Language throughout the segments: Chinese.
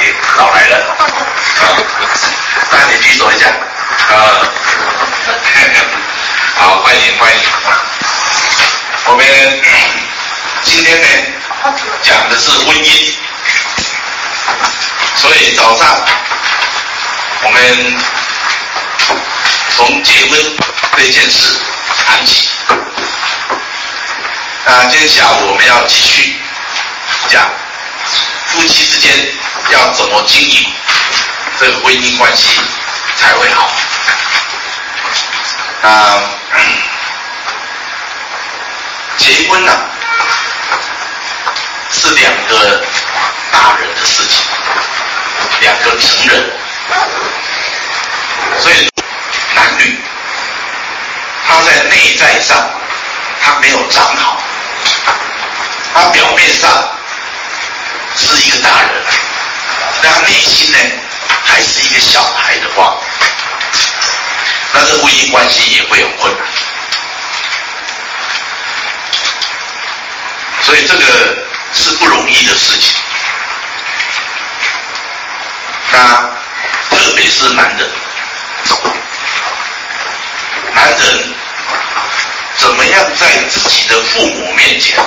也老来了，啊，那你举手一下，啊，好，欢迎欢迎。我们今天呢讲的是婚姻，所以早上我们从结婚这件事谈起。那今天下午我们要继续讲夫妻之间要怎么经营这个婚姻关系才会好。啊，结婚呢、是两个大人的事情，两个成人，所以男女他在内在上他没有长好。他表面上是一个大人，但他内心呢还是一个小孩的话，那这婚姻关系也会有困难。所以这个是不容易的事情。那特别是男人，男人怎么样在自己的父母面前？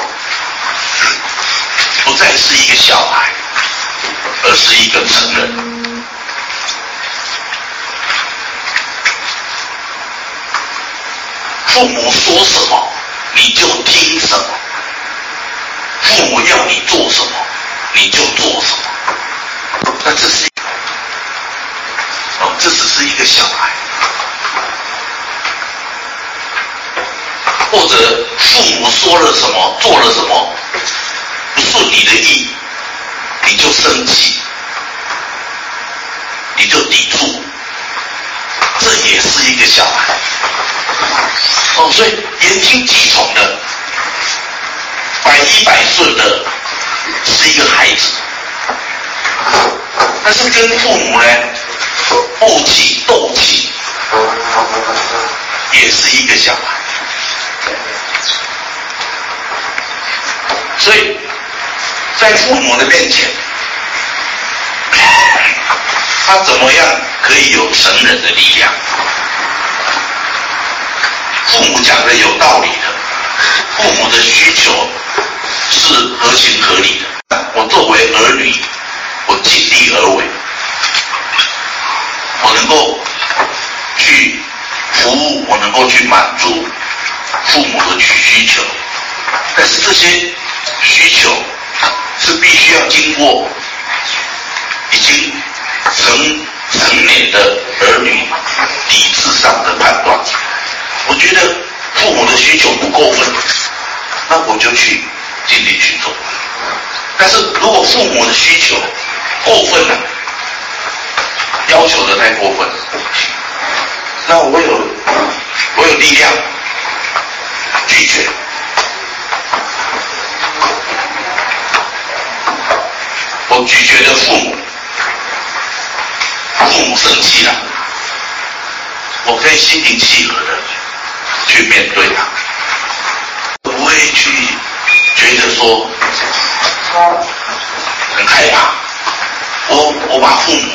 不再是一个小孩，而是一个成人。父母说什么，你就听什么；父母要你做什么，你就做什么。那这是哦，这只是一个小孩，或者父母说了什么，做了什么。不顺你的意，你就生气，你就抵触，这也是一个小孩。哦，所以言听计从的，百依百顺的，是一个孩子。但是跟父母呢，怄气斗气，也是一个小孩。所以。在父母的面前，他怎么样可以有成人的力量？父母讲的有道理的，父母的需求是合情合理的。我作为儿女，我尽力而为，我能够去服务，我能够去满足父母的需求。但是这些需求。是必须要经过已经成成年的儿女理智上的判断。我觉得父母的需求不过分，那我就去尽力去做。但是如果父母的需求过分了，要求的太过分，那我有我有力量拒绝。我拒绝的父母，父母生气了，我可以心平气和的去面对他，不会去觉得说很害怕。我我把父母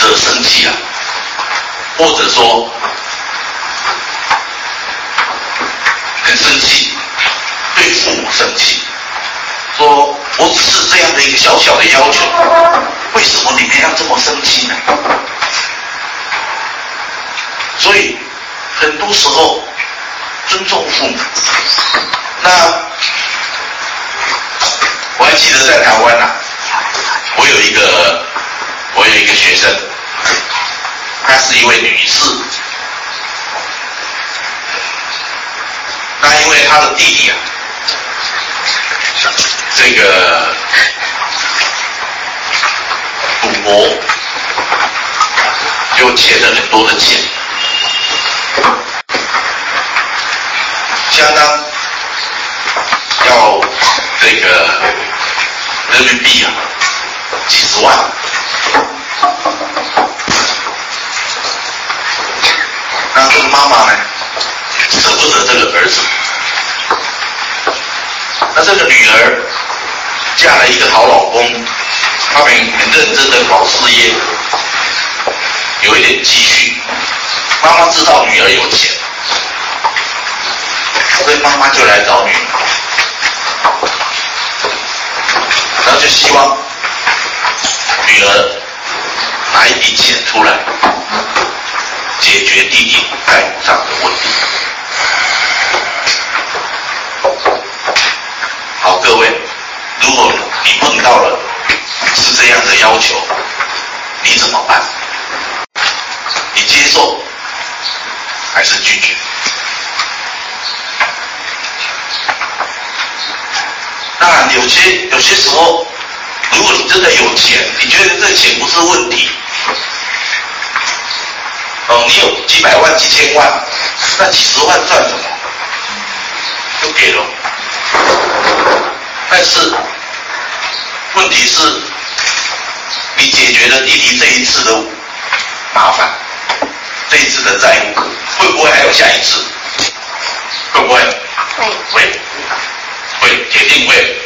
惹生气了，或者说很生气，对父母生气，说。我只是这样的一个小小的要求，为什么你们要这么生气呢？所以很多时候尊重父母。那我还记得在台湾呐、我有一个我有一个学生，她是一位女士。那因为她的弟弟啊。这个赌博就欠了很多的钱，相当要这个人民币啊几十万，那这个妈妈呢舍不得这个儿子，那这个女儿。嫁了一个好老公，他们很认真的搞事业，有一点积蓄。妈妈知道女儿有钱，所以妈妈就来找女儿，然后就希望女儿拿一笔钱出来，解决弟弟债务上的问题。好，各位，如果你碰到了这样的要求，你怎么办？你接受还是拒绝？当然，有些有些时候，如果你真的有钱，你觉得这钱不是问题，哦，你有几百万、几千万，那几十万算什么？就给了。但是问题是，你解决了弟弟这一次的麻烦，这一次的债务，会不会还有下一次？会不会？会。会。会，铁定会。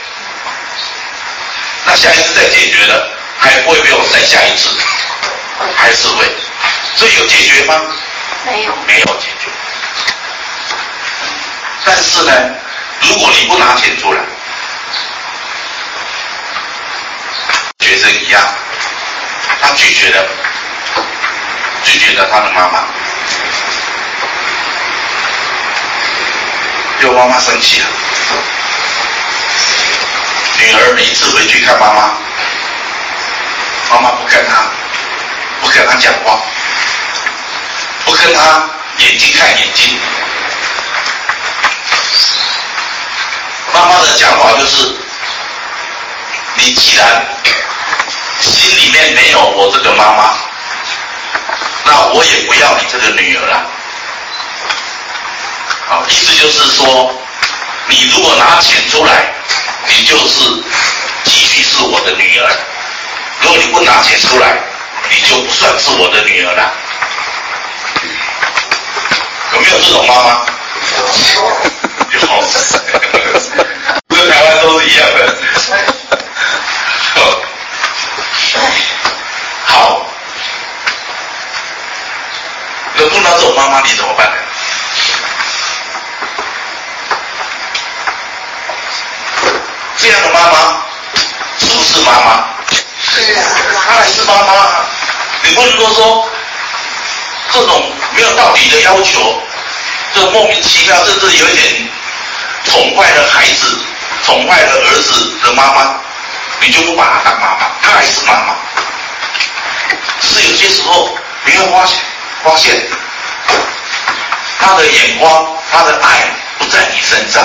那下一次再解决了，还会不会有再下一次？还是会。所以有解决吗？没有。没有解决。但是呢，如果你不拿钱出来，学生一样，他拒绝了，拒绝了他的妈妈，就妈妈生气了。女儿每次回去看妈妈，妈妈不跟她，不跟她讲话，不跟她眼睛看眼睛。妈妈的讲法就是：你既然心里面没有我这个妈妈，那我也不要你这个女儿了。好，意思就是说，你如果拿钱出来，你就是继续是我的女儿；如果你不拿钱出来，你就不算是我的女儿了。有没有这种妈妈？有。这个台湾都是一样的。好，那碰到这种妈妈，你怎么办呢？这样的妈妈是不是妈妈？是啊，她还是妈妈。你不能够说这种没有道理的要求，这莫名其妙，甚至有一点宠坏了孩子、宠坏了儿子的妈妈，你就不把她当妈妈，她还是妈妈。只是有些时候你会发现，发现他的眼光、他的爱不在你身上。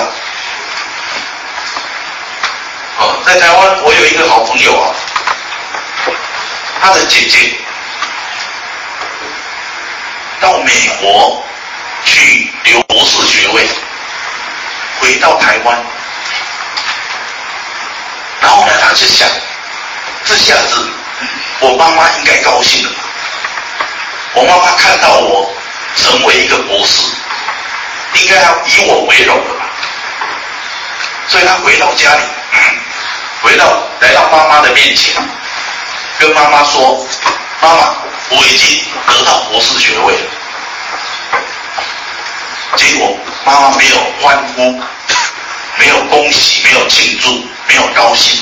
哦在台湾，我有一个好朋友啊，他的姐姐到美国去留博士学位，回到台湾，然后呢，他就想，这下子我妈妈应该高兴了，我妈妈看到我成为一个博士，应该要以我为荣的吧，所以他回到家里。回到来到妈妈的面前，跟妈妈说：“妈妈，我已经得到博士学位了。”结果妈妈没有欢呼，没有恭喜，没有庆祝，没有高兴。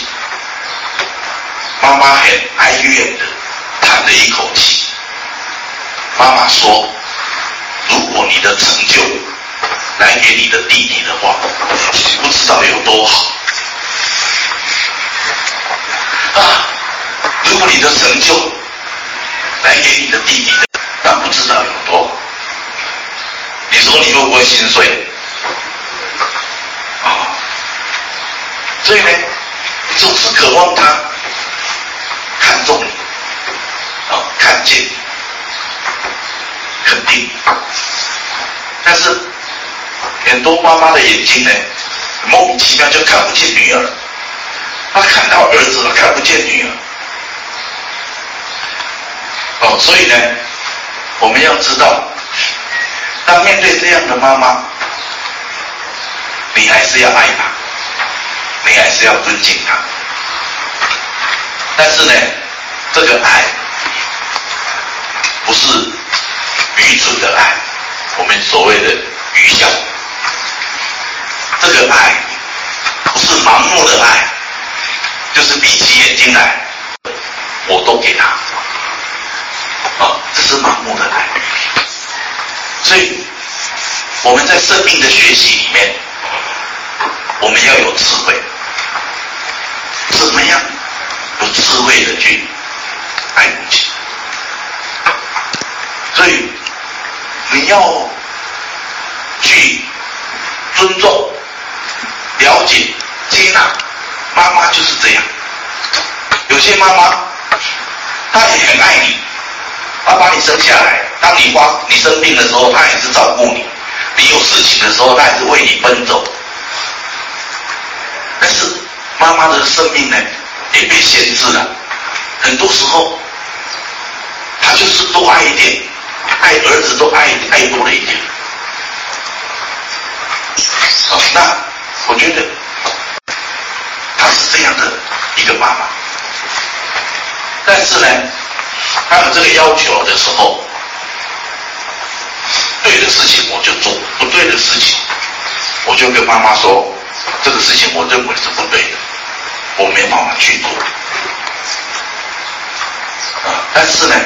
妈妈很哀怨的叹了一口气。妈妈说：“如果你的成就来给你的弟弟的话，不知道有多好。”啊！如果你的成就来给你的弟弟的，那不知道有多好。你说你会不会心碎？啊！所以呢，总是渴望他看重你，啊，看见你，肯定。但是很多妈妈的眼睛呢，莫名其妙就看不见女儿。他看到儿子了，看不见女儿。哦，所以呢，我们要知道，当面对这样的妈妈，你还是要爱她，你还是要尊敬她。但是呢，这个爱不是愚蠢的爱，我们所谓的愚孝。这个爱不是盲目的爱，就是闭起眼睛来，我都给他。啊，这是盲目的爱。所以我们在生命的学习里面，我们要有智慧，怎么样有智慧的去爱母亲？所以你要去尊重。了解、接纳，妈妈就是这样。有些妈妈，她也很爱你，她把你生下来，当你发你生病的时候，她也是照顾你；你有事情的时候，她也是为你奔走。但是妈妈的生命呢，也被限制了。很多时候，她就是多爱一点，爱儿子都爱爱多了一点。那。我觉得他是这样的一个妈妈，但是呢，他有这个要求的时候，对的事情我就做，不对的事情，我就跟妈妈说，这个事情我认为是不对的，我没办法去做。啊，但是呢，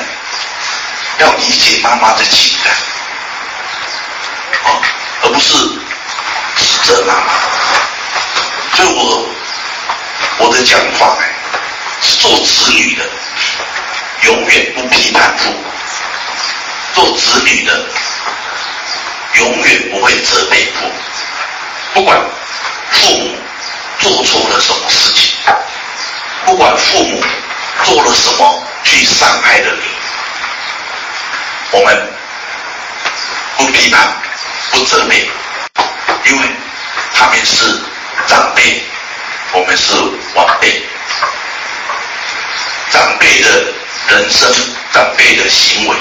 要理解妈妈的情感，啊，而不是指责妈妈。所以我我的讲话呢，是做子女的，永远不批判父母；做子女的，永远不会责备父母。不管父母做错了什么事情，不管父母做了什么去伤害了你，我们不批判、不责备，因为他们是。长辈，我们是晚辈。长辈的人生，长辈的行为，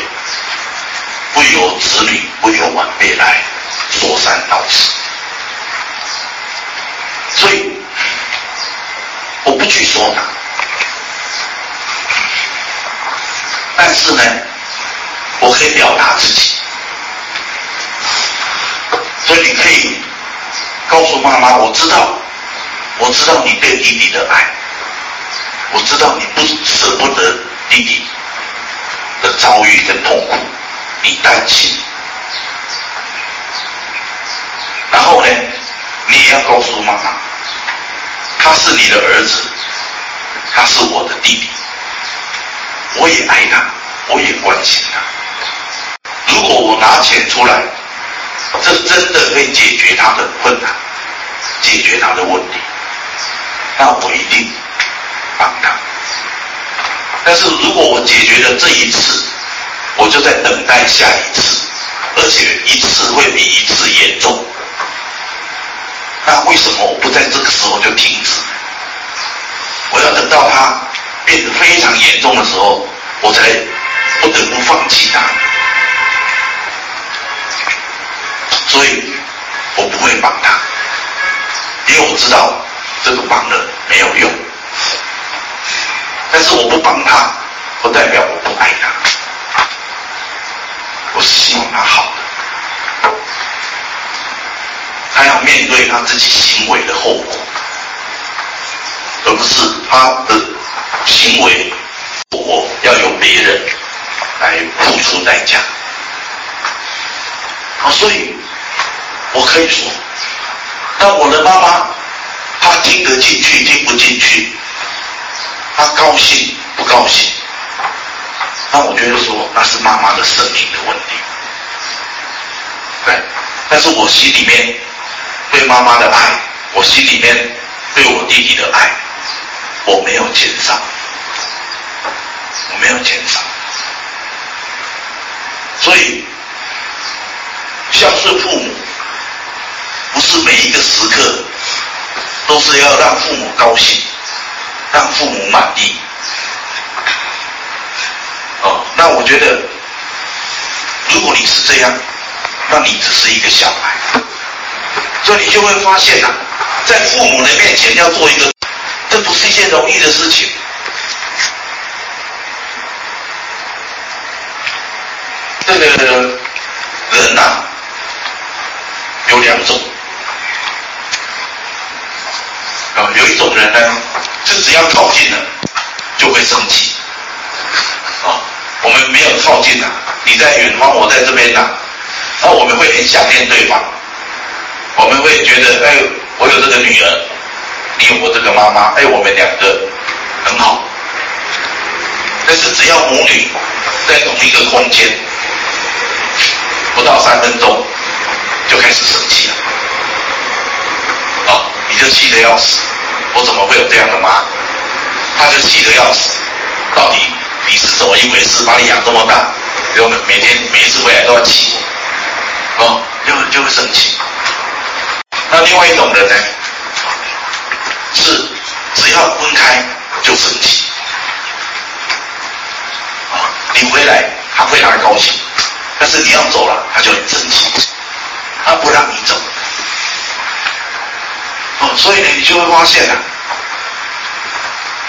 不由子女，不由晚辈来说三道四。所以，我不去说他，但是呢，我可以表达自己。所以你可以。告诉妈妈，我知道，我知道你对弟弟的爱，我知道你不舍不得弟弟的遭遇跟痛苦，你担心。然后呢，你也要告诉妈妈，他是你的儿子，他是我的弟弟，我也爱他，我也关心他。如果我拿钱出来，这真的会解决他的困难。解决他的问题，那我一定帮他。但是如果我解决了这一次，我就在等待下一次，而且一次会比一次严重。那为什么我不在这个时候就停止？我要等到他变得非常严重的时候，我才不得不放弃他。所以，我不会帮他。因为我知道这个帮了没有用，但是我不帮他，不代表我不爱他。我是希望他好的，他要面对他自己行为的后果，而不是他的行为我要由别人来付出代价。啊，所以我可以说。那我的妈妈，她听得进去，听不进去，她高兴不高兴？那我觉得说，那是妈妈的生命的问题。对，但是我心里面对妈妈的爱，我心里面对我弟弟的爱，我没有减少，我没有减少。所以孝顺父母不是每一个时刻都是要让父母高兴让父母满意。哦那我觉得如果你是这样那你只是一个小孩。所以你就会发现呐在父母的面前要做一个这不是一件容易的事情。这个人呐有两种。啊，有一种人呢，是只要靠近了就会生气。啊，我们没有靠近呐，你在远方，我在这边呐，然后我们会很想念对方，我们会觉得，哎，我有这个女儿，你有我这个妈妈，哎，我们两个很好。但是只要母女在同一个空间，不到三分钟就开始生气了。哦，你就气得要死，我怎么会有这样的妈？他就气得要死，到底你是怎么一回事？把你养这么大，然后每天每一次回来都要气我，哦，就就会生气。那另外一种人呢，是只要分开就生气。你回来，他非常高兴；但是你要走了，他就很生气，他不让你走。哦，所以呢，你就会发现啊，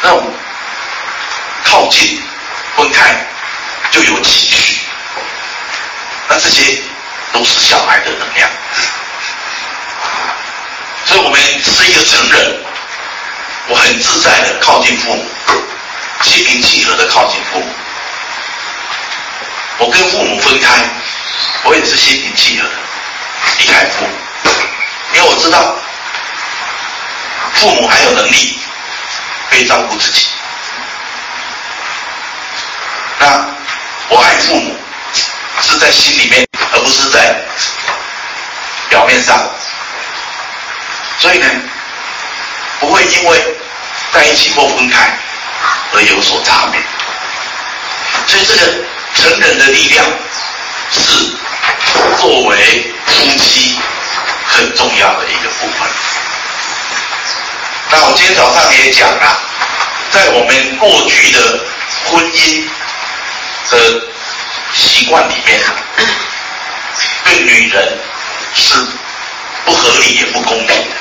那种靠近、分开就有情绪，那这些都是小孩的能量。所以我们是一个成人，我很自在的靠近父母，心平气和的靠近父母。我跟父母分开，我也是心平气和的离开父母，因为我知道父母还有能力可以照顾自己。那我爱父母是在心里面，而不是在表面上。所以呢，不会因为在一起或分开而有所差别。所以这个。成人的力量是作为夫妻很重要的一个部分。那我今天早上也讲了，在我们过去的婚姻的习惯里面，对女人是不合理也不公平的，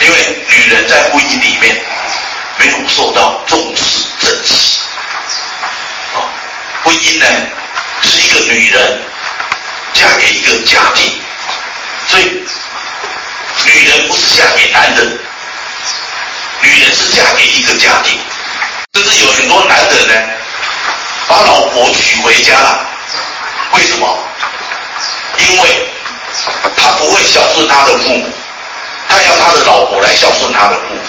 因为女人在婚姻里面没有受到重视珍惜。婚姻呢，是一个女人嫁给一个家庭，所以女人不是嫁给男人，女人是嫁给一个家庭。甚至有很多男人呢，把老婆娶回家了，为什么？因为他不会孝顺他的父母，他要他的老婆来孝顺他的父母，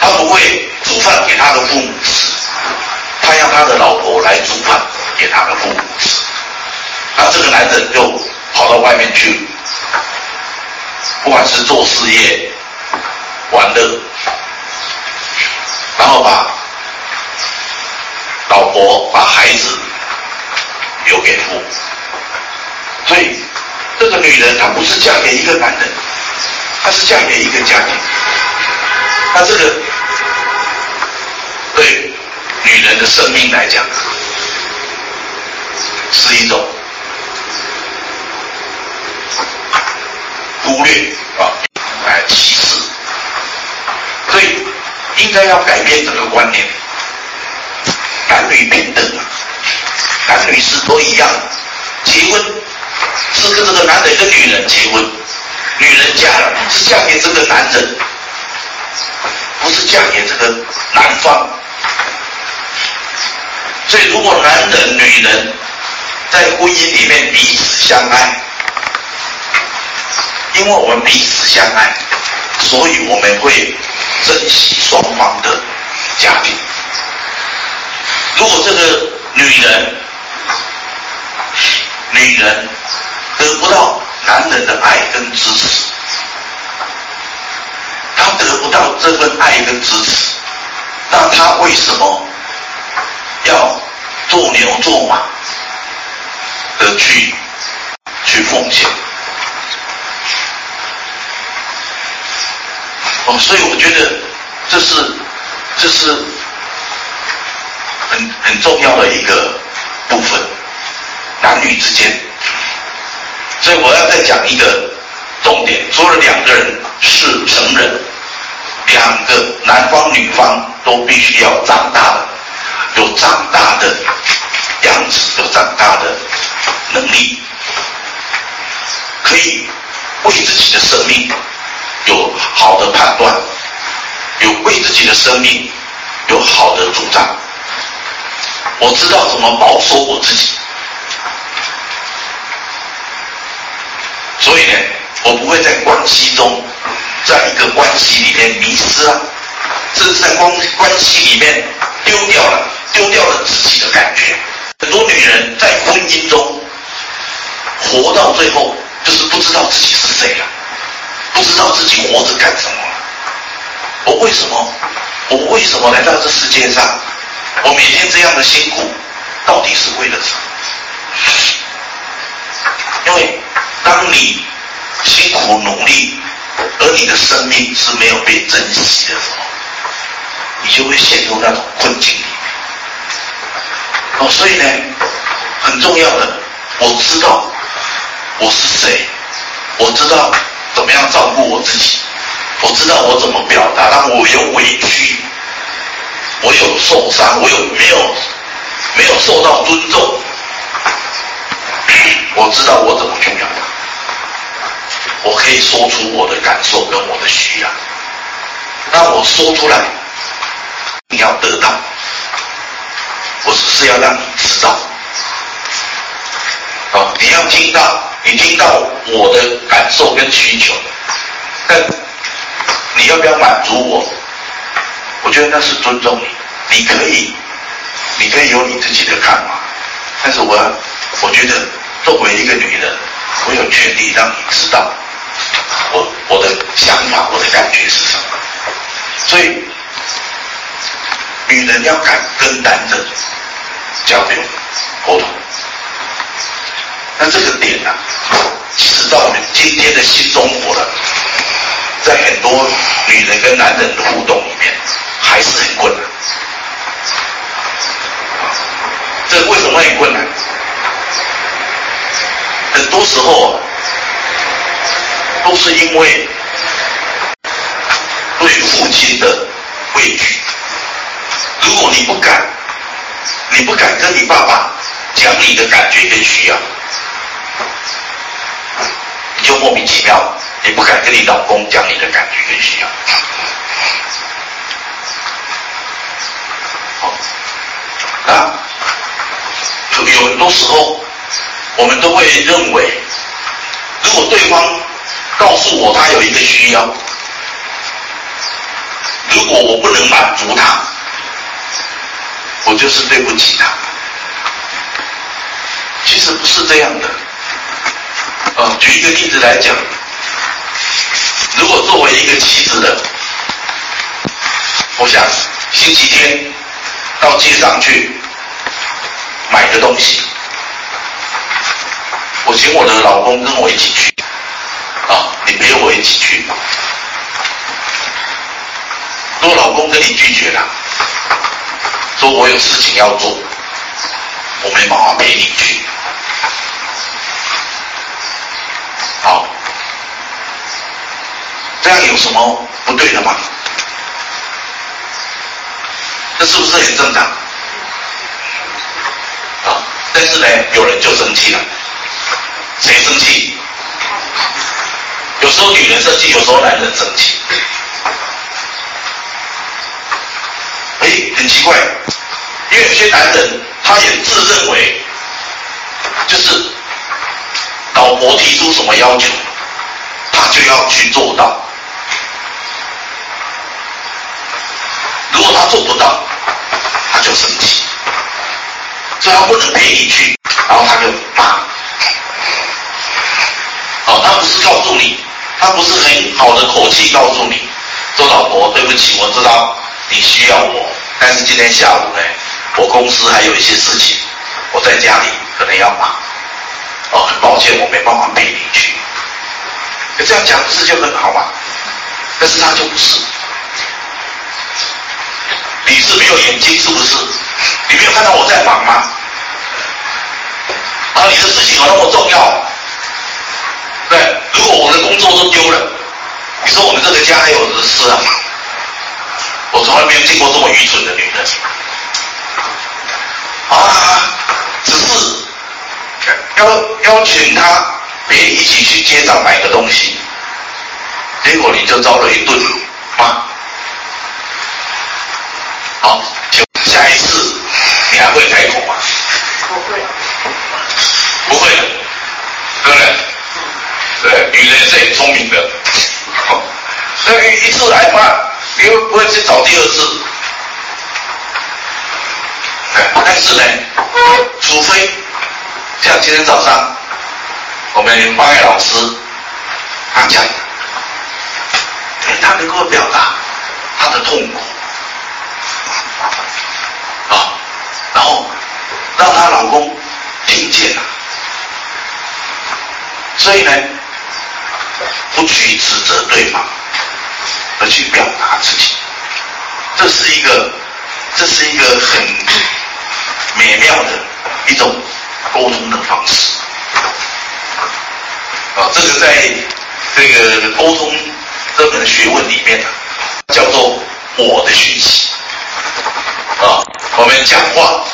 他不会煮饭给他的父母吃。他要他的老婆来煮饭给他的父母吃，那这个男人就跑到外面去，不管是做事业、玩乐，然后把老婆、把孩子留给父母。所以，这个女人她不是嫁给一个男人，她是嫁给一个家庭。那这个对。女人的生命来讲，是一种忽略啊，来歧视，所以应该要改变这个观念，男女平等。啊，男女是都一样，结婚是跟这个男人跟女人结婚，女人嫁了是嫁给这个男人，不是嫁给这个男方。所以，如果男人、女人在婚姻里面彼此相爱，因为我们彼此相爱，所以我们会珍惜双方的家庭。如果这个女人，女人得不到男人的爱跟支持，她得不到这份爱跟支持，那她为什么？要做牛做马的去去奉献哦，所以我觉得这是这是很很重要的一个部分，男女之间。所以我要再讲一个重点，除了两个人是成人，两个男方女方都必须要长大了。有长大的样子，有长大的能力，可以为自己的生命有好的判断，有为自己的生命有好的主张。我知道怎么保守我自己，所以呢，我不会在关系中，在一个关系里面迷失了，甚至在关关系里面丢掉了，丢掉了自己的感觉。很多女人在婚姻中活到最后，就是不知道自己是谁了，不知道自己活着干什么了。我为什么？我为什么来到这世界上？我每天这样的辛苦，到底是为了什么？因为当你辛苦努力，而你的生命是没有被珍惜的时候，你就会陷入那种困境。哦，所以呢，很重要的，我知道我是谁，我知道怎么样照顾我自己，我知道我怎么表达，当我有委屈。我有受伤，我有没有没有受到尊重？我知道我怎么去表达，我可以说出我的感受跟我的需要。那我说出来，你要得到，我只是要让你知道。啊，你要听到，你听到我的感受跟需求，但你要不要满足我？我觉得那是尊重你，你可以，你可以有你自己的看法，但是我，我觉得作为一个女人，我有权利让你知道我我的想法，我的感觉是什么。所以，女人要敢跟男人交流沟通，那这个点呢、啊，其实到我们今天的新中国了，在很多女人跟男人的互动里面。还是很困难，这为什么很困难？很多时候都是因为对父亲的畏惧。如果你不敢，你不敢跟你爸爸讲你的感觉跟需要，你就莫名其妙，你不敢跟你老公讲你的感觉跟需要。好啊，有很多时候，我们都会认为，如果对方告诉我他有一个需要，如果我不能满足他，我就是对不起他。其实不是这样的。啊，举一个例子来讲，如果作为一个妻子的，我想星期天到街上去。买个东西，我请我的老公跟我一起去，啊，你陪我一起去。如果老公跟你拒绝了，说我有事情要做，我没办法陪你去。好，这样有什么不对的吗？这是不是很正常？啊但是呢，有人就生气了。谁生气？有时候女人生气，有时候男人生气。哎，很奇怪，因为有些男人他也自认为，就是老婆提出什么要求，他就要去做到。如果他做不到，他就生气。所以他不能陪你去，然后他就骂。哦，他不是告诉你，他不是很好的口气告诉你，说老婆对不起，我知道你需要我，但是今天下午呢，我公司还有一些事情，我在家里可能要忙。哦，很抱歉，我没办法陪你去。这样讲不是就很好吗？但是他就不是。你是没有眼睛是不是？你没有看到我在忙吗？啊，你的事情有那么重要？对，如果我的工作都丢了，你说我们这个家还有的事啊？我从来没有见过这么愚蠢的女人。啊，只是邀邀请他陪你一起去街上买个东西，结果你就遭了一顿骂。好，就下一次你还会开口吗？不会，不会的，对不对？对，女人是很聪明的。所以一次挨骂，因为不会去找第二次？但是呢，除非像今天早上我们八月老师他讲，他能够表达他的痛苦啊，然后让她老公听见了，所以呢，不去指责对方，而去表达自己，这是一个，这是一个很。美妙的一种沟通的方式啊，这个在这个沟通这门学问里面呢叫做我的讯息啊。我们讲话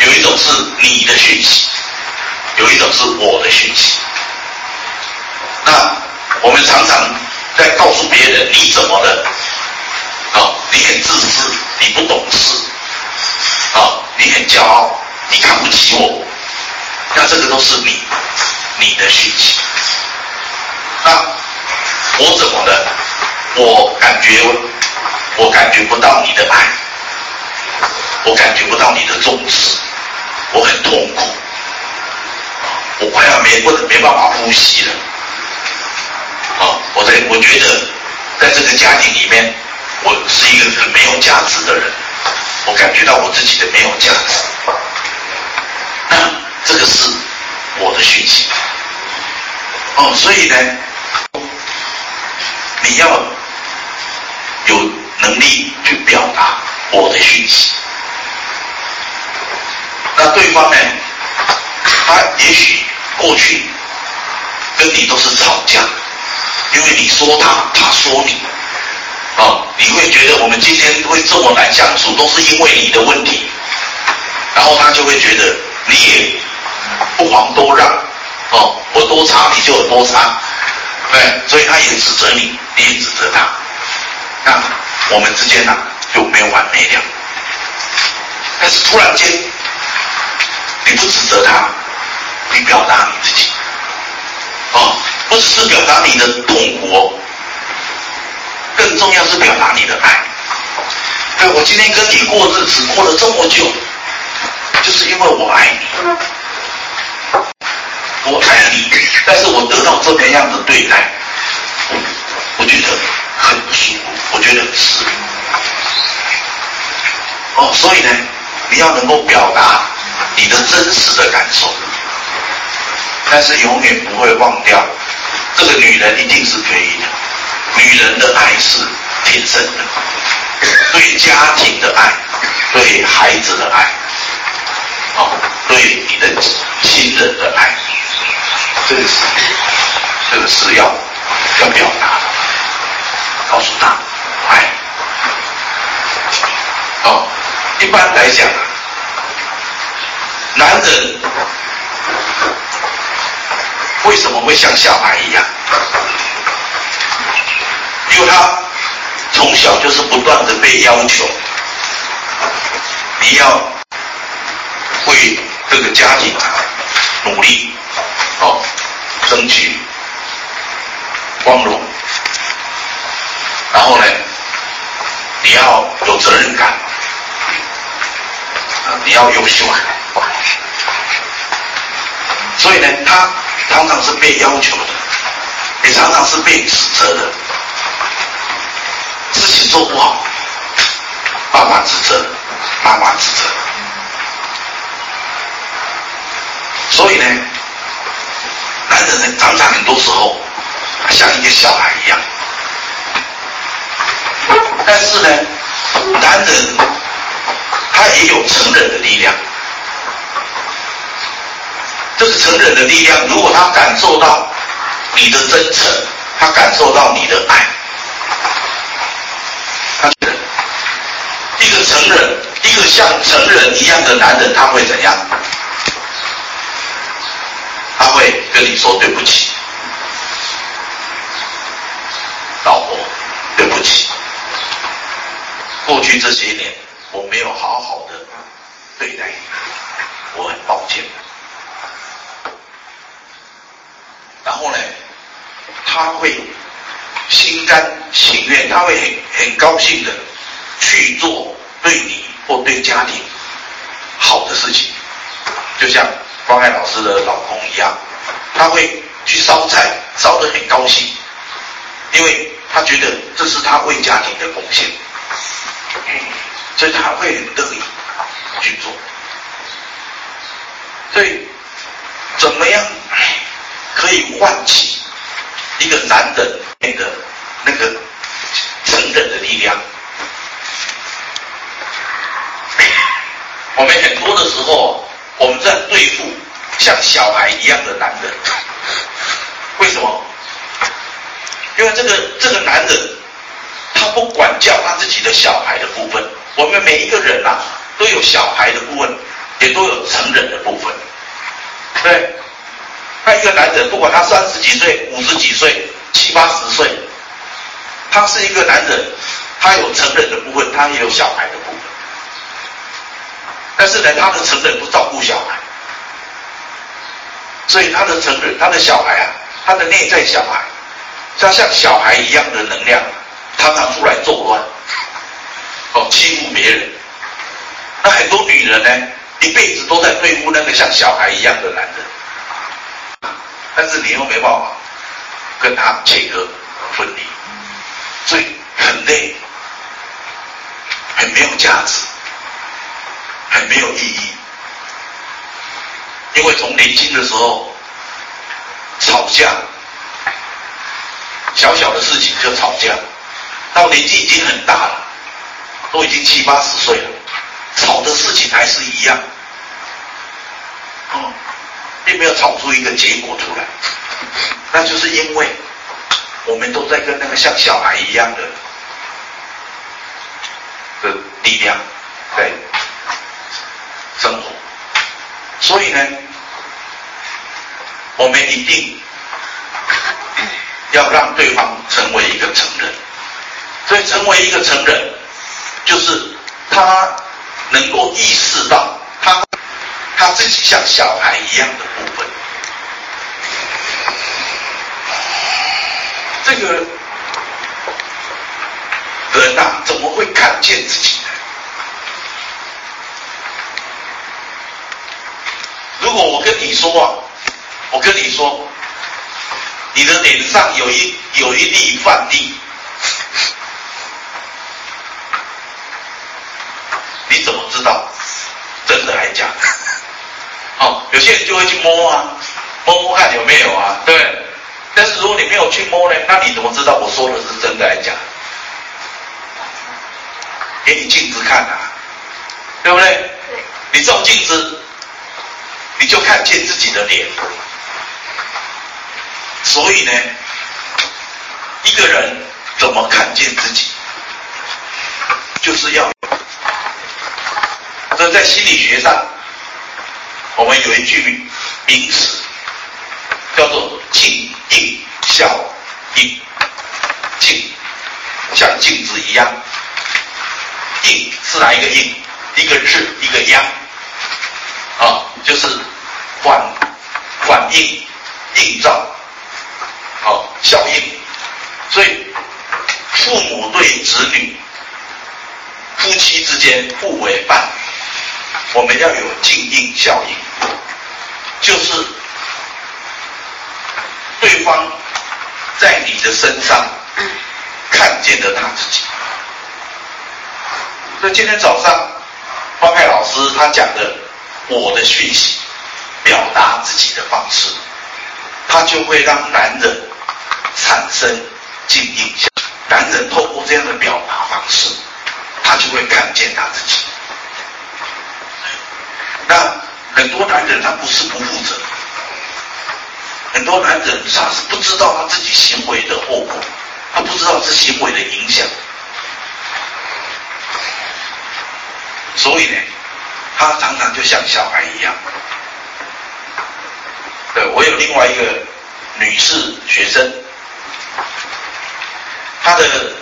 有一种是你的讯息，有一种是我的讯息。那我们常常在告诉别人你怎么了啊？你很自私，你不懂事。啊，你很骄傲，你看不起我，那这个都是你，你的讯息。那我怎么了？我感觉我感觉不到你的爱，我感觉不到你的重视，我很痛苦，我快要没不没办法呼吸了。啊，我在我觉得在这个家庭里面，我是一个很没有价值的人。我感觉到我自己的没有价值，那这个是我的讯息哦，所以呢，你要有能力去表达我的讯息。那对方呢，他也许过去跟你都是吵架，因为你说他，他说你。啊、你会觉得我们今天会这么难相处，都是因为你的问题，然后他就会觉得你也不遑多让，哦，我多差你就有多差，对，所以他也指责你，你也指责他，那我们之间呢、就没有完没了。但是突然间，你不指责他，你表达你自己，哦，不只是表达你的痛苦。更重要是表达你的爱。对，我今天跟你过日子过了这么久，就是因为我爱你，我爱你，但是我得到这么样的对待，我觉得很不舒服，我觉得很失落。哦，所以呢，你要能够表达你的真实的感受，但是永远不会忘掉，这个女人一定是可以的。女人的爱是天生的，对家庭的爱，对孩子的爱，啊，对你的亲人的爱，这个是这个是要要表达的，告诉他爱。哦，一般来讲，男人为什么会像小孩一样？因为他从小就是不断的被要求，你要为这个家庭啊努力，哦，争取光荣，然后呢，你要有责任感，你要优秀，所以呢，他常常是被要求的，也常常是被指责的。事情做不好，爸爸指责，妈妈指责，所以呢，男人呢，常常很多时候像一个小孩一样，但是呢，男人他也有成人的力量，这个成人的力量，如果他感受到你的真诚，他感受到你的爱。他一个成人一个像成人一样的男人，他会怎样？他会跟你说对不起，老婆，对不起，过去这些年我没有好好的对待你，我很抱歉。然后呢，他会心甘情愿，他会很很高兴的去做对你或对家庭好的事情，就像。关爱老师的老公一样，他会去烧菜，烧得很高兴，因为他觉得这是他为家庭的贡献，所以他会很乐意去做。所以，怎么样可以唤起一个男的那个那个成人的力量？我们很多的时候。我们在对付像小孩一样的男人，为什么？因为这个这个男人，他不管教他自己的小孩的部分。我们每一个人啊，都有小孩的部分，也都有成人的部分。对，那一个男人，不管他三十几岁、五十几岁、七八十岁，他是一个男人，他有成人的部分，他也有小孩的部分。但是呢，他的成人不照顾小孩，所以他的成人，他的小孩啊，他的内在小孩，他像小孩一样的能量，常常出来作乱，哦，欺负别人。那很多女人呢，一辈子都在对付那个像小孩一样的男人，但是你又没办法跟他切割分离，所以很累，很没有价值。很没有意义，因为从年轻的时候吵架，小小的事情就吵架，到年纪已经很大了，都已经七八十岁了，吵的事情还是一样，哦，并没有吵出一个结果出来，那就是因为我们都在跟那个像小孩一样的的力量在。生活，所以呢，我们一定要让对方成为一个成人。所以，成为一个成人，就是他能够意识到他他自己像小孩一样的部分。这个人呐，怎么会看见自己呢？如果我跟你说啊，我跟你说，你的脸上有一有一粒饭粒，你怎么知道真的还是假的？哦，有些人就会去摸啊，摸摸看有没有啊，对。但是如果你没有去摸呢，那你怎么知道我说的是真的还是假的？给你镜子看啊，对不对？对。你照镜子。你就看见自己的脸，所以呢，一个人怎么看见自己，就是要，这在心理学上，我们有一句名词，叫做镜映效应，镜像镜子一样，映是哪一个映？一个字，一个央。啊，就是反反映、映照，好、效应。所以父母对子女、夫妻之间互为伴，我们要有镜映效应，就是对方在你的身上看见了他自己。所以今天早上方海老师他讲的。我的讯息，表达自己的方式，他就会让男人产生镜映。男人透过这样的表达方式，他就会看见他自己。那很多男人他不是不负责，很多男人他是不知道他自己行为的后果，他不知道这行为的影响。所以呢，他常常就像小孩一样。对，我有另外一个女士学生，她的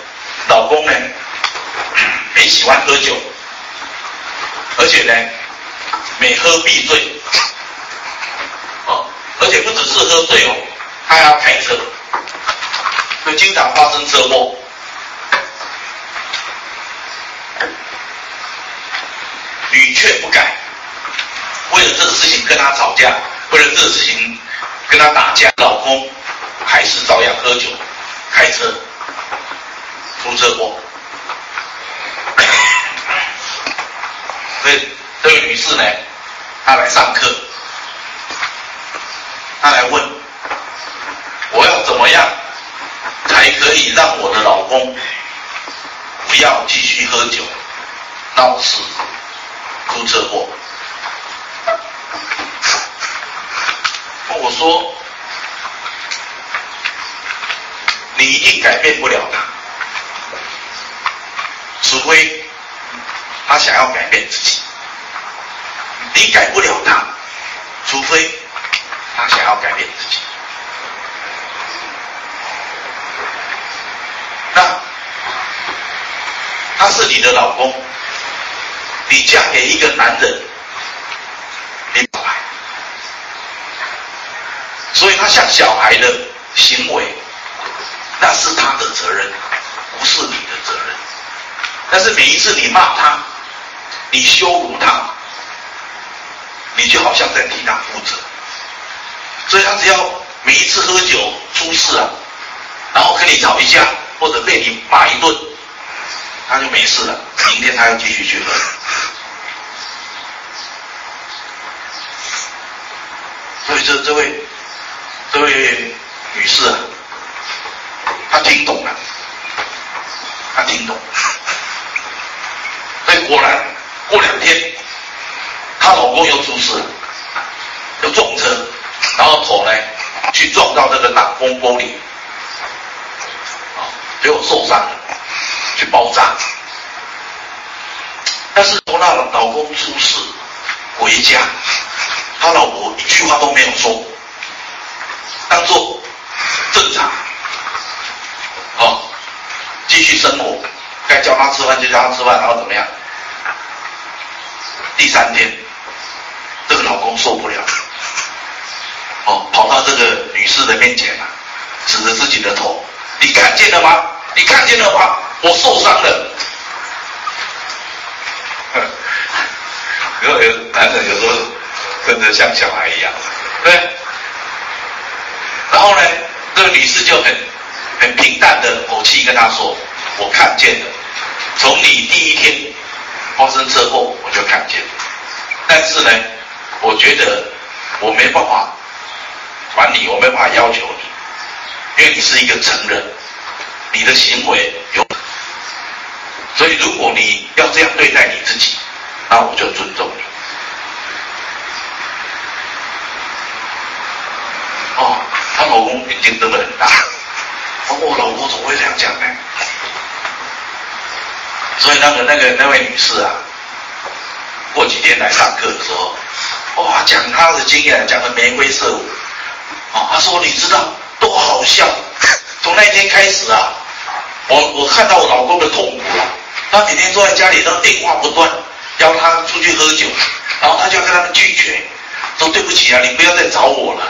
老公呢，很喜欢喝酒，而且呢，每喝必醉。哦，而且不只是喝醉哦，他还要开车，所以经常发生车祸。屡劝不改，为了这个事情跟他吵架，为了这个事情跟他打架，老公还是照样喝酒、开车、出车祸。所以这位女士呢，她来上课，她来问，我要怎么样才可以让我的老公不要继续喝酒、闹事？出车祸，我说，你一定改变不了他，除非他想要改变自己。你改不了他，除非他想要改变自己。那他是你的老公。你嫁给一个男人，你不爱，所以他像小孩的行为，那是他的责任，不是你的责任。但是每一次你骂他，你羞辱他，你就好像在替他负责。所以他只要每一次喝酒出事啊，然后跟你吵一架，或者被你骂一顿，他就没事了。明天他要继续去喝。所以这这位这位女士啊，她听懂了，她听懂了。所以果然过两天，她老公又出事了，又撞车，然后头呢去撞到那个挡风玻璃，啊，结果受伤了，去包扎。但是从那老公出事回家。他老婆一句话都没有说，当做正常，哦，继续生活，该叫他吃饭就叫他吃饭，然后怎么样？第三天，受不了，哦，跑到这个女士的面前啊，指着自己的头，你看见了吗？你看见了吗？我受伤了。有有男人有时候。真的像小孩一样，对。然后呢，这个女士就很很平淡的口气跟他说：“我看见了，从你第一天发生车祸我就看见了。但是呢，我觉得我没办法管你，我没办法要求你，因为你是一个成人，你的行为有，所以如果你要这样对待你自己，那我就尊重你。”哦，她老公眼睛瞪得很大。我老婆怎么会这样讲呢？所以那个那个那位女士啊，过几天来上课的时候，哇，讲他的经验，讲的眉飞色舞。哦，他说你知道多好笑？从那天开始啊，我我看到我老公的痛苦了。他每天坐在家里，都电话不断，邀他出去喝酒，然后他就要跟他们拒绝，说对不起啊，你不要再找我了。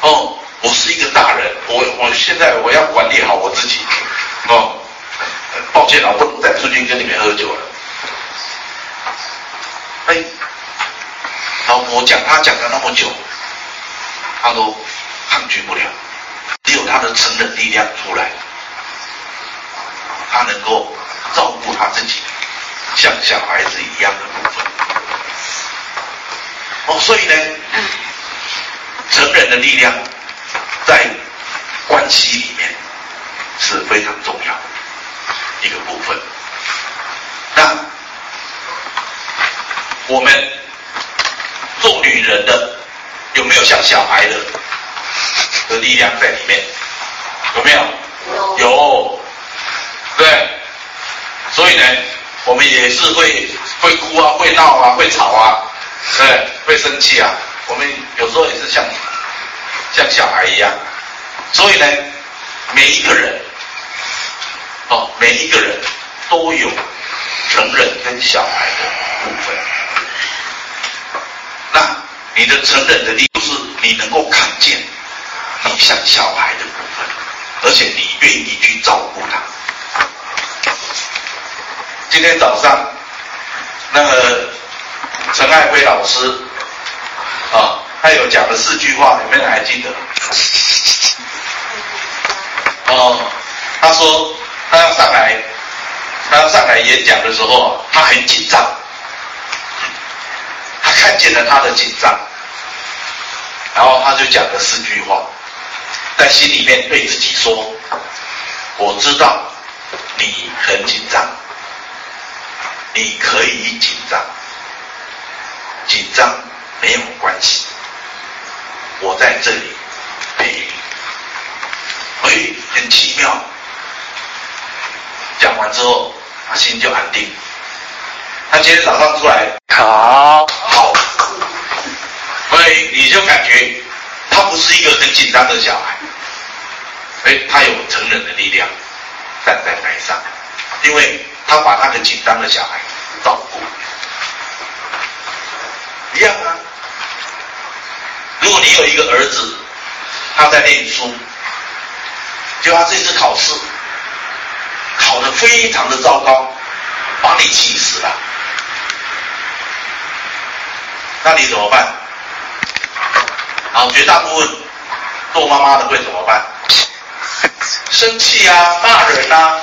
哦，我是一个大人，我我现在我要管理好我自己。哦，抱歉啊，我不能再出去跟你们喝酒了。哎，老婆讲他讲了那么久，他都抗拒不了，只有他的成人力量出来，他能够照顾他自己，像小孩子一样的部分。哦，所以呢。成人的力量在关系里面是非常重要的一个部分。那我们做女人的有没有像小孩的的力量在里面？有没有？有。有。对。所以呢，我们也是会会哭啊，会闹啊，会吵啊，对，会生气啊。我们有时候也是像像小孩一样，所以呢，每一个人哦，每一个人都有成人跟小孩的部分。那你的成人的力，就是你能够看见你像小孩的部分，而且你愿意去照顾他。今天早上，那个陈爱辉老师啊，他有讲了四句话，有没有人还记得？哦，他说他要上来，他要上来演讲的时候，他很紧张，看见了他的紧张，然后他就讲了四句话，在心里面对自己说：“我知道你很紧张。”你可以紧张，紧张没有关系，我在这里陪你。哎，很奇妙。讲完之后，他心就安定。他今天早上出来，好，好，所以你就感觉他不是一个很紧张的小孩，所以，他有成人的力量站在台上，因为。他把那个紧张的小孩照顾，一样啊。如果你有一个儿子，他在念书，就他这次考试考得非常的糟糕，把你气死了，那你怎么办？然后绝大部分做妈妈的会怎么办？生气啊，骂人啊，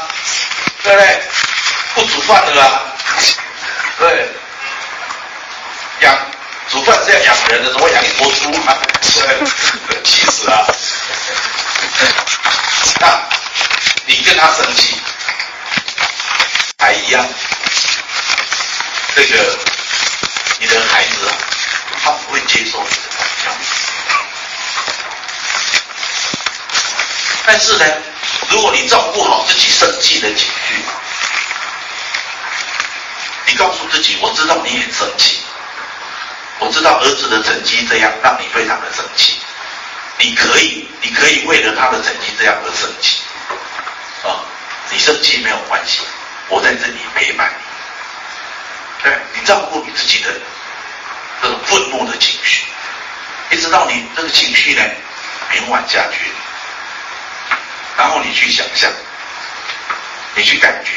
对不对？不煮饭的啦，对，养煮饭是要养人的，怎么养一头猪啊？对，气死啊！那，你跟他生气，还一样，这个你的孩子啊，他不会接受你的教育。但是呢，如果你照顾好自己生气的情绪。你告诉自己，我知道你很生气，我知道儿子的成绩这样让你非常的生气，你可以，你可以为了他的成绩这样而生气，啊，你生气没有关系，我在这里陪伴你，对，你照顾你自己的这种愤怒的情绪，一直到你这个情绪呢平缓下去，然后你去想象，你去感觉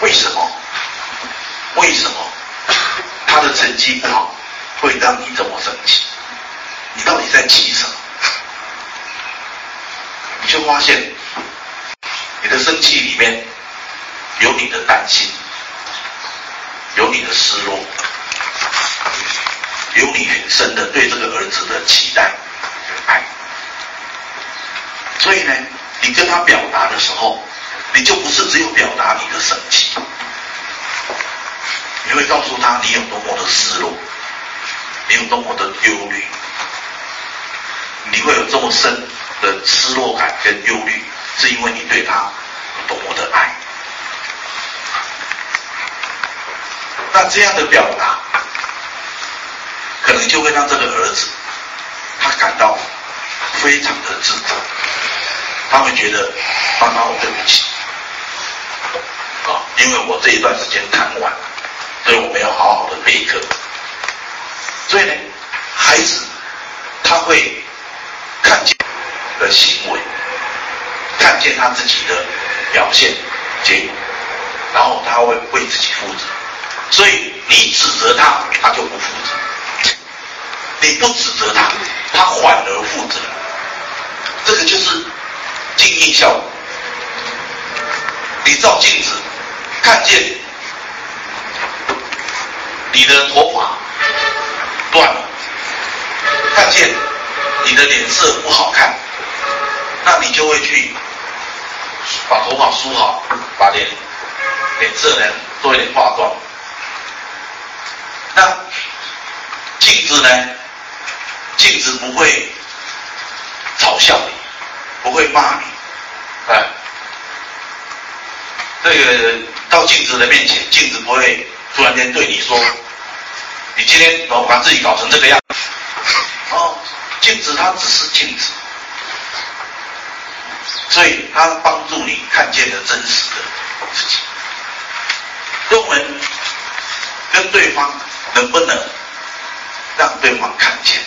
为什么？为什么他的成绩不好会让你这么生气？你到底在气什么？你就发现你的生气里面有你的担心，有你的失落，有你很深的对这个儿子的期待和爱。所以呢，你跟他表达的时候，你就不是只有表达你的生气。你会告诉他你有多么的失落，你有多么的忧虑，你会有这么深的失落感跟忧虑，是因为你对他多么的爱。那这样的表达，就会让这个儿子他感到非常的自责，他会觉得妈妈我对不起啊，因为我这一段时间贪玩。所以我们要好好的备课。所以呢，孩子他会看见的行为，看见他自己的表现结果，然后他会为自己负责。所以你指责他，他就不负责；你不指责他，他反而负责。这个就是镜面效果。你照镜子，看见。你的头发断了，看见你的脸色不好看，那你就会去把头发梳好，把脸脸色呢做一点化妆。那镜子呢？镜子不会嘲笑你，不会骂你，哎，这个到镜子的面前，镜子不会。突然间对你说：“你今天怎么把自己搞成这个样子？”哦，镜子它只是镜子，所以它帮助你看见了真实的自己。我们跟对方能不能让对方看见？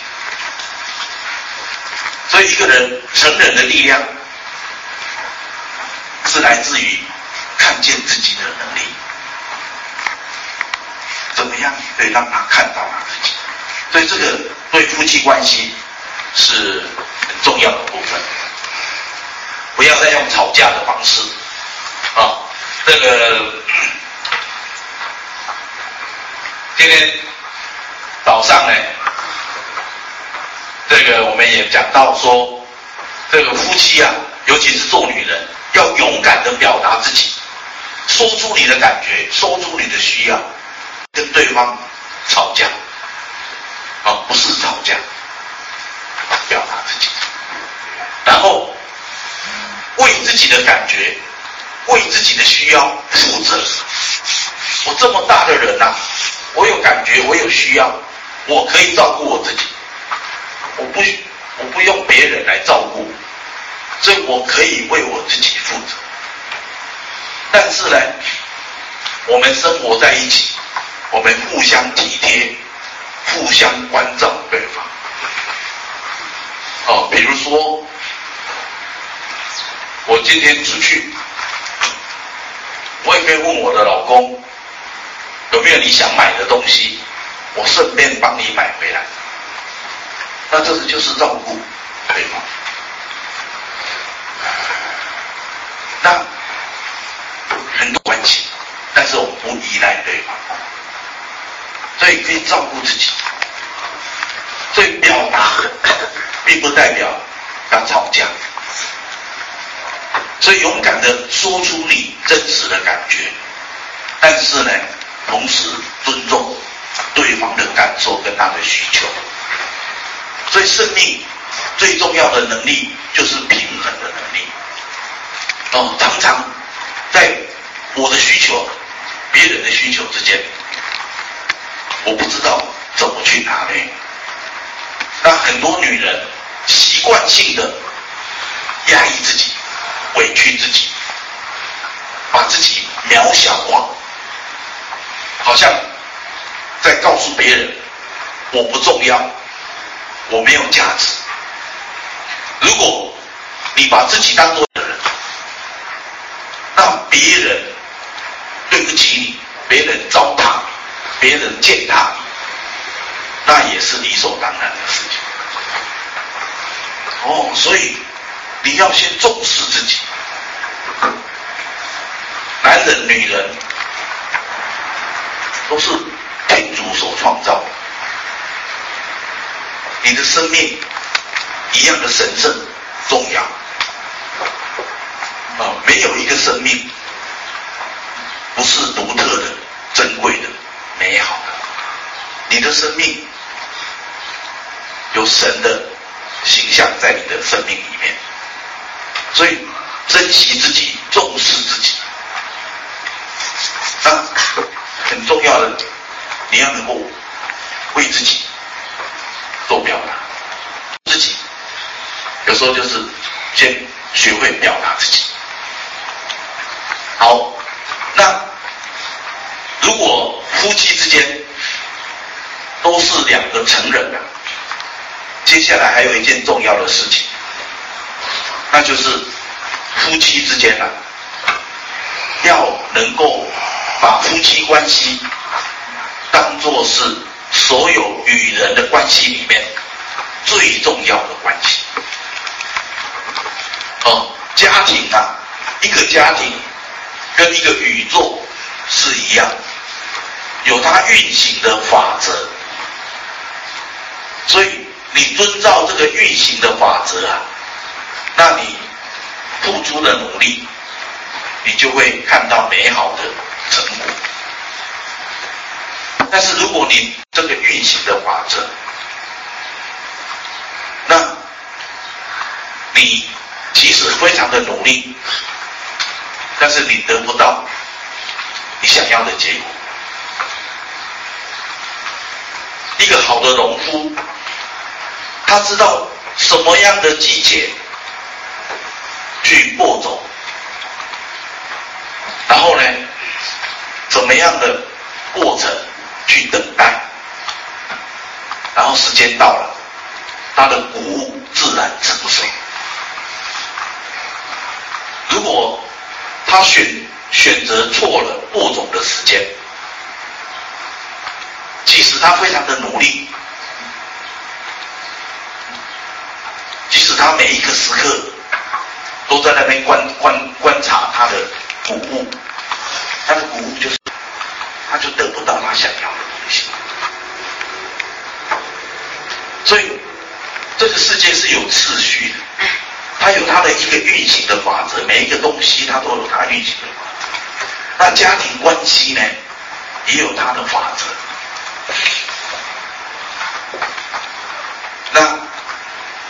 所以一个人成人的力量是来自于看见自己的能力。怎么样可以让他看到他自己？所以这个对夫妻关系是很重要的部分。不要再用吵架的方式啊，这个今天早上呢，这个我们也讲到说，这个夫妻啊，尤其是做女人，要勇敢的表达自己，说出你的感觉，说出你的需要。跟对方吵架，啊，不是吵架，表达自己，然后为自己的感觉、为自己的需要负责。我这么大的人呐、我有感觉，我有需要，我可以照顾我自己，我不我不用别人来照顾，所以我可以为我自己负责。但是呢，我们生活在一起。我们互相体贴，互相关照对方。哦，比如说，我今天出去，我也可以问我的老公，有没有你想买的东西，我顺便帮你买回来。那这是就是照顾对方。那很多关系，但是我不依赖对方。所以可以照顾自己，所以表达并不代表要吵架，所以勇敢的说出你真实的感觉，但是呢，同时尊重对方的感受跟他的需求。所以生命最重要的能力就是平衡的能力。哦，常常在我的需求、别人的需求之间。我不知道怎么去拿捏。那很多女人习惯性的压抑自己、委屈自己，把自己渺小化，好像在告诉别人我不重要，我没有价值。如果你把自己当作人，那别人对不起你，别人糟蹋你。别人践踏你，那也是理所当然的事情。哦，所以你要先重视自己。男人、女人都是天主所创造的，你的生命一样的神圣重要。啊，没有一个生命不是独特的、珍贵的。美好的，你的生命有神的形象在你的生命里面，所以珍惜自己，重视自己，啊，很重要的，你要能够为自己做表达，自己有时候就是先学会表达自己。好，那如果。夫妻之间都是两个成人的，接下来还有一件重要的事情，那就是夫妻之间啊，要能够把夫妻关系当做是所有与人的关系里面最重要的关系。哦，家庭啊，一个家庭跟一个宇宙是一样。有它运行的法则，所以你遵照这个运行的法则啊，那你付出的努力，你就会看到美好的成果。但是如果你这个运行的法则，那你即使非常的努力，但是你得不到你想要的结果。一个好的农夫，他知道什么样的季节去播种，然后呢，怎么样的过程去等待，然后时间到了，他的谷物自然成熟。如果他选选择错了播种的时间，即使他非常的努力，即使他每一个时刻都在那边观观观察他的谷物，他的谷物就是，他就得不到他想要的东西。所以这个世界有秩序的。它有它的一个运行的法则，每一个东西它都有它运行的法则。那家庭关系呢，也有它的法则。那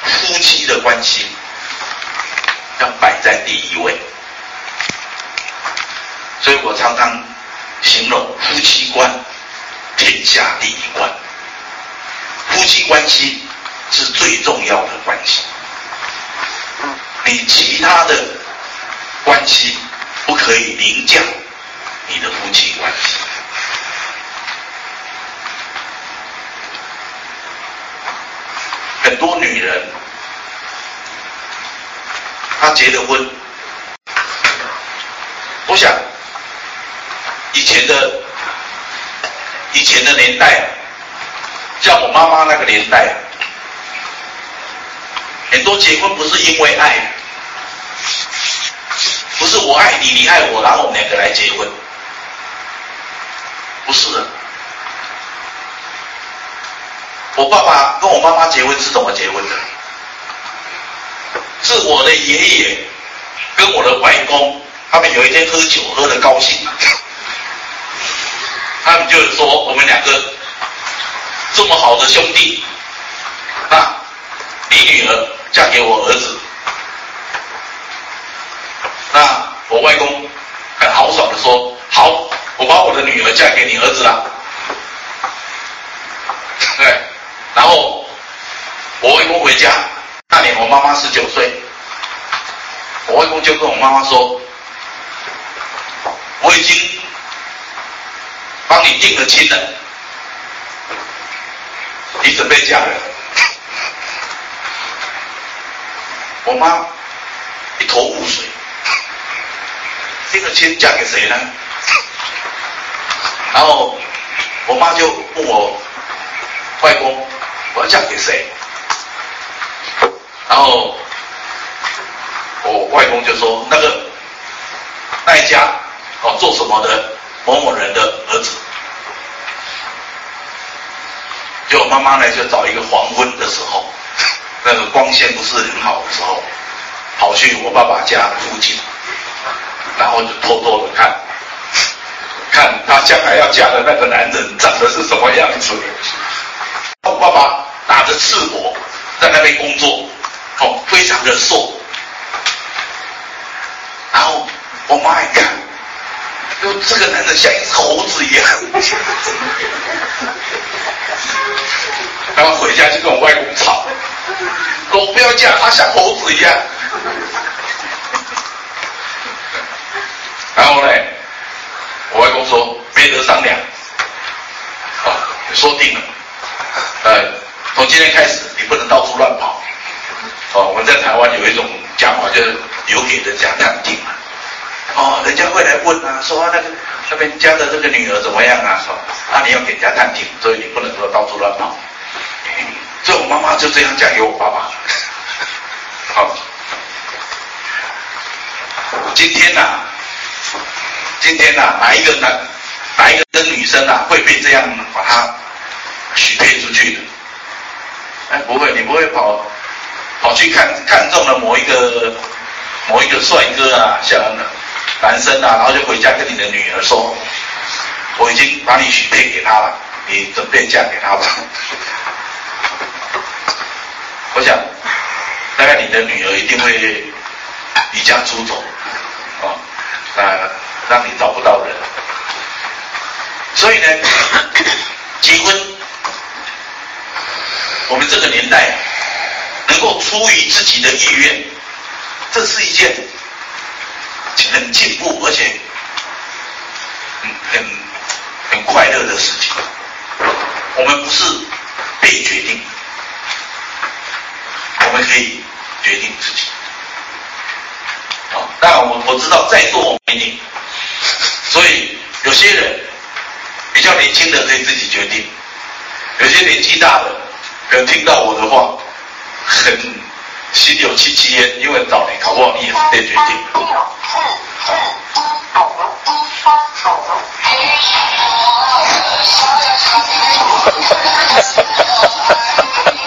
夫妻的关系要摆在第一位，所以我常常形容夫妻观天下第一关，夫妻关系是最重要的关系。你其他的关系不可以凌驾你的夫妻关系。很多女人，她结了婚，我想以前的以前的年代，像我妈妈那个年代，很多结婚不是因为爱。不是我爱你，你爱我，然后我们两个来结婚，不是的。我爸爸跟我妈妈结婚是怎么结婚的？是我的爷爷跟我的外公，他们有一天喝酒喝的高兴了，他们就说我们两个这么好的兄弟，那你女儿嫁给我儿子。那我外公很豪爽的说：“好，我把我的女儿嫁给你儿子了。”对，然后我外公回家，那年我妈妈十九岁，我外公就跟我妈妈说：“我已经帮你定了亲了，你准备嫁人。”我妈一头雾水。这个亲嫁给谁呢？然后我妈就问我外公，我要嫁给谁？然后我外公就说那个那家哦做什么的某某人的儿子。就我妈妈呢就找一个黄昏的时候，那个光线不是很好的时候，跑去我爸爸家附近。然后就偷偷的看，看他将来要嫁的那个男人长得是什么样子。我爸爸打着赤膊在那边工作，哦，非常的瘦。然后我妈一看，就这个男人像一只猴子一样。然后回家就跟我外公吵，狗不要叫他，像猴子一样。然后呢，我外公说没得商量，啊，说定了，呃，从今天开始你不能到处乱跑，哦，我们在台湾有一种讲法，就是留给人家探听嘛，哦，人家会来问啊，说那个那边家的这个女儿怎么样啊，说，那你要给人家探听，所以你不能说到处乱跑，妈妈就这样嫁给我爸爸，好，今天呐、啊。今天呐、啊，哪一个男，哪一个的女生啊，会被这样把她许配出去的？哎，不会，你不会跑跑去看看中了某一个某一个帅哥啊，像男生啊，然后就回家跟你的女儿说，我已经把你许配给他了，你准备嫁给他吧。我想，大概你的女儿一定会离家出走，啊，那。让你找不到人，所以呢，结婚我们这个年代能够出于自己的意愿，这是一件很进步而且很很快乐的事情。我们不是被决定，们可以决定自己。啊，当然我我知道在座我不一定，所以有些人比较年轻的可以自己决定，有些年纪大的可能听到我的话，很心有戚戚焉，因为早年搞不好你也是被决定。